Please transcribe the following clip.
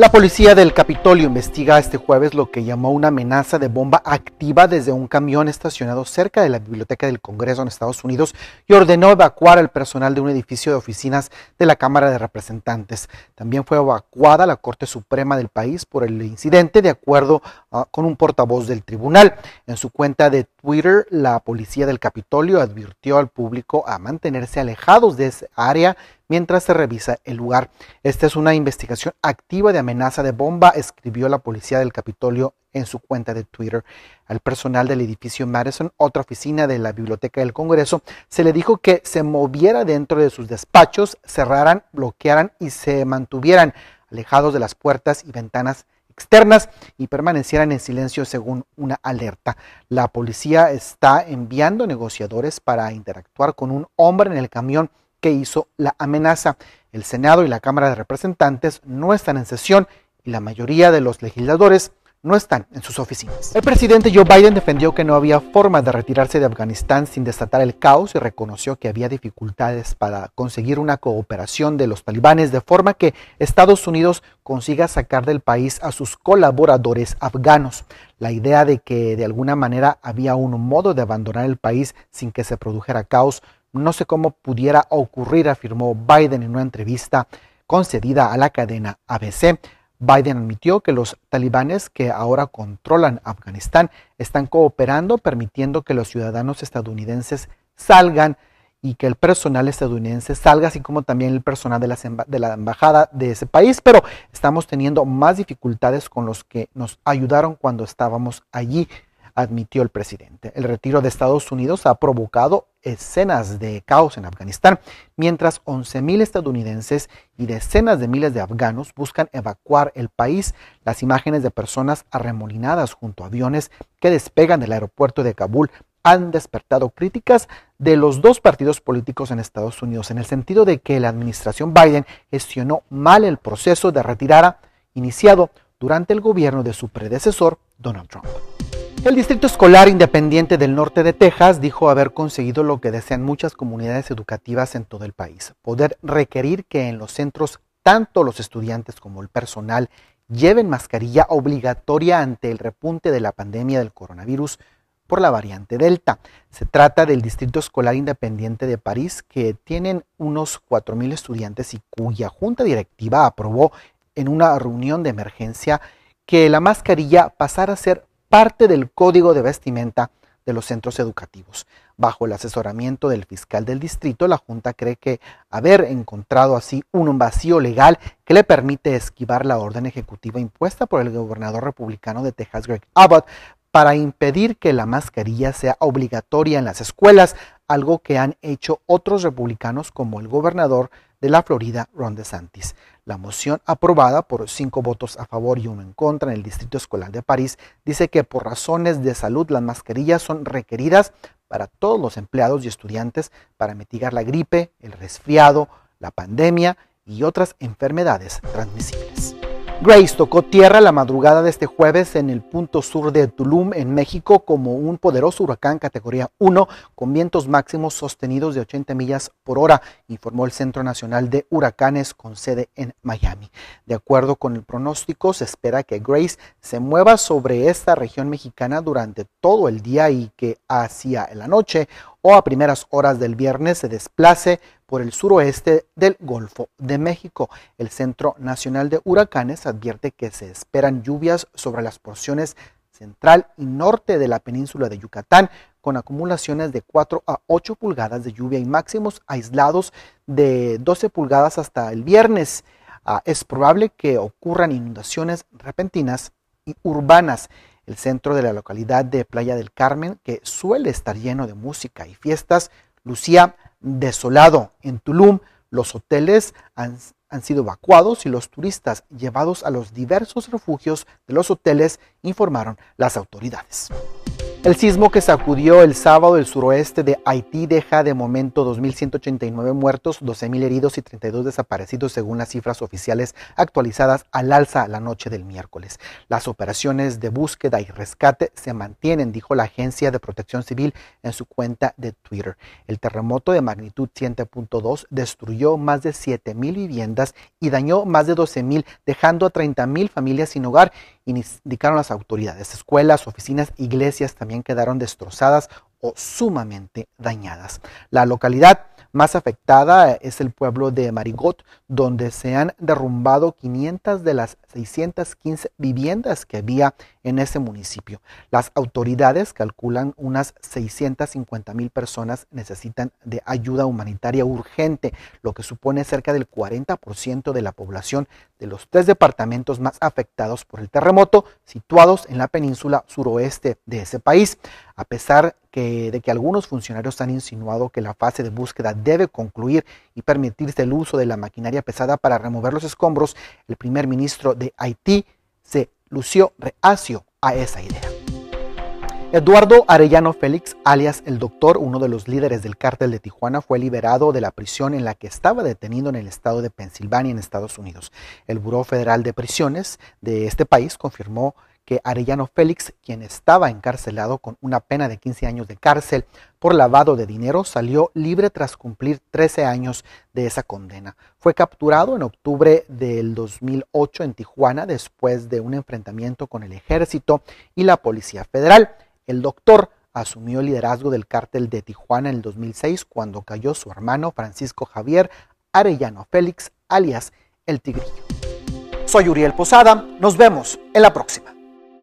La policía del Capitolio investiga este jueves lo que llamó una amenaza de bomba activa desde un camión estacionado cerca de la Biblioteca del Congreso en Estados Unidos y ordenó evacuar al personal de un edificio de oficinas de la Cámara de Representantes. También fue evacuada la Corte Suprema del país por el incidente, de acuerdo uh, con un portavoz del tribunal. En su cuenta de Twitter, la policía del Capitolio advirtió al público a mantenerse alejados de esa área mientras se revisa el lugar. Esta es una investigación activa de amenaza de bomba, escribió la policía del Capitolio en su cuenta de Twitter. Al personal del edificio Madison, otra oficina de la Biblioteca del Congreso, se le dijo que se moviera dentro de sus despachos, cerraran, bloquearan y se mantuvieran alejados de las puertas y ventanas externas y permanecieran en silencio según una alerta. La policía está enviando negociadores para interactuar con un hombre en el camión que hizo la amenaza. El Senado y la Cámara de Representantes no están en sesión y la mayoría de los legisladores no están en sus oficinas. El presidente Joe Biden defendió que no había forma de retirarse de Afganistán sin desatar el caos y reconoció que había dificultades para conseguir una cooperación de los talibanes de forma que Estados Unidos consiga sacar del país a sus colaboradores afganos. La idea de que de alguna manera había un modo de abandonar el país sin que se produjera caos no sé cómo pudiera ocurrir, afirmó Biden en una entrevista concedida a la cadena ABC. Biden admitió que los talibanes que ahora controlan Afganistán están cooperando, permitiendo que los ciudadanos estadounidenses salgan y que el personal estadounidense salga, así como también el personal de la, de la, embajada de ese país, pero estamos teniendo más dificultades con los que nos ayudaron cuando estábamos allí admitió el presidente. El retiro de Estados Unidos ha provocado escenas de caos en Afganistán, mientras 11.000 estadounidenses y decenas de miles de afganos buscan evacuar el país. Las imágenes de personas arremolinadas junto a aviones que despegan del aeropuerto de Kabul han despertado críticas de los dos partidos políticos en Estados Unidos, en el sentido de que la administración Biden gestionó mal el proceso de retirada iniciado durante el gobierno de su predecesor, Donald Trump. El Distrito Escolar Independiente del Norte de Texas dijo haber conseguido lo que desean muchas comunidades educativas en todo el país, poder requerir que en los centros tanto los estudiantes como el personal lleven mascarilla obligatoria ante el repunte de la pandemia del coronavirus por la variante Delta. Se trata del Distrito Escolar Independiente de París, que tienen unos 4.000 estudiantes y cuya junta directiva aprobó en una reunión de emergencia que la mascarilla pasara a ser parte del código de vestimenta de los centros educativos. Bajo el asesoramiento del fiscal del distrito, la Junta cree que haber encontrado así un vacío legal que le permite esquivar la orden ejecutiva impuesta por el gobernador republicano de Texas, Greg Abbott, para impedir que la mascarilla sea obligatoria en las escuelas, algo que han hecho otros republicanos como el gobernador de la Florida, Ron DeSantis. La moción aprobada por cinco votos a favor y uno en contra en el Distrito Escolar de París dice que por razones de salud las mascarillas son requeridas para todos los empleados y estudiantes para mitigar la gripe, el resfriado, la pandemia y otras enfermedades transmisibles. Grace tocó tierra la madrugada de este jueves en el punto sur de Tulum, en México, como un poderoso huracán categoría 1 con vientos máximos sostenidos de 80 millas por hora, informó el Centro Nacional de Huracanes con sede en Miami. De acuerdo con el pronóstico, se espera que Grace se mueva sobre esta región mexicana durante todo el día y que hacia la noche o a primeras horas del viernes se desplace por el suroeste del Golfo de México. El Centro Nacional de Huracanes advierte que se esperan lluvias sobre las porciones central y norte de la península de Yucatán, con acumulaciones de 4 a 8 pulgadas de lluvia y máximos aislados de 12 pulgadas hasta el viernes. Ah, es probable que ocurran inundaciones repentinas y urbanas el centro de la localidad de Playa del Carmen, que suele estar lleno de música y fiestas, lucía desolado. En Tulum, los hoteles han, han, sido evacuados y los turistas llevados a los diversos refugios de los hoteles, informaron las autoridades. El sismo que sacudió el sábado el suroeste de Haití deja de momento 2.189 muertos, 12.000 heridos y 32 desaparecidos según las cifras oficiales actualizadas al alza la noche del miércoles. Las operaciones de búsqueda y rescate se mantienen, dijo la Agencia de Protección Civil en su cuenta de Twitter. El terremoto de magnitud 7.2 destruyó más de 7.000 viviendas y dañó más de 12.000, dejando a 30.000 familias sin hogar indicaron las autoridades. Escuelas, oficinas, iglesias también quedaron destrozadas o sumamente dañadas. La localidad más afectada es el pueblo de Marigot, donde se han derrumbado 500 de las 615 viviendas que había en ese municipio. Las autoridades calculan unas 650 mil personas necesitan de ayuda humanitaria urgente, lo que supone cerca del 40% de la población de los tres departamentos más afectados por el terremoto, situados en la península suroeste de ese país. A pesar de que algunos funcionarios han insinuado que la fase de búsqueda debe concluir y permitirse el uso de la maquinaria pesada para remover los escombros, el primer ministro de Haití se lució reacio a esa idea. Eduardo Arellano Félix, alias el Doctor, uno de los líderes del cártel de Tijuana, fue liberado de la prisión en la que estaba detenido en el estado de Pensilvania, en Estados Unidos. El Buró Federal de Prisiones de este país confirmó que Arellano Félix, quien estaba encarcelado con una pena de 15 años de cárcel por lavado de dinero, salió libre tras cumplir 13 años de esa condena. Fue capturado en octubre del 2008 en Tijuana después de un enfrentamiento con el ejército y la Policía Federal. El doctor asumió el liderazgo del cártel de Tijuana en el 2006 cuando cayó su hermano Francisco Javier Arellano Félix, alias El Tigrillo. Soy Uriel Posada, nos vemos en la próxima.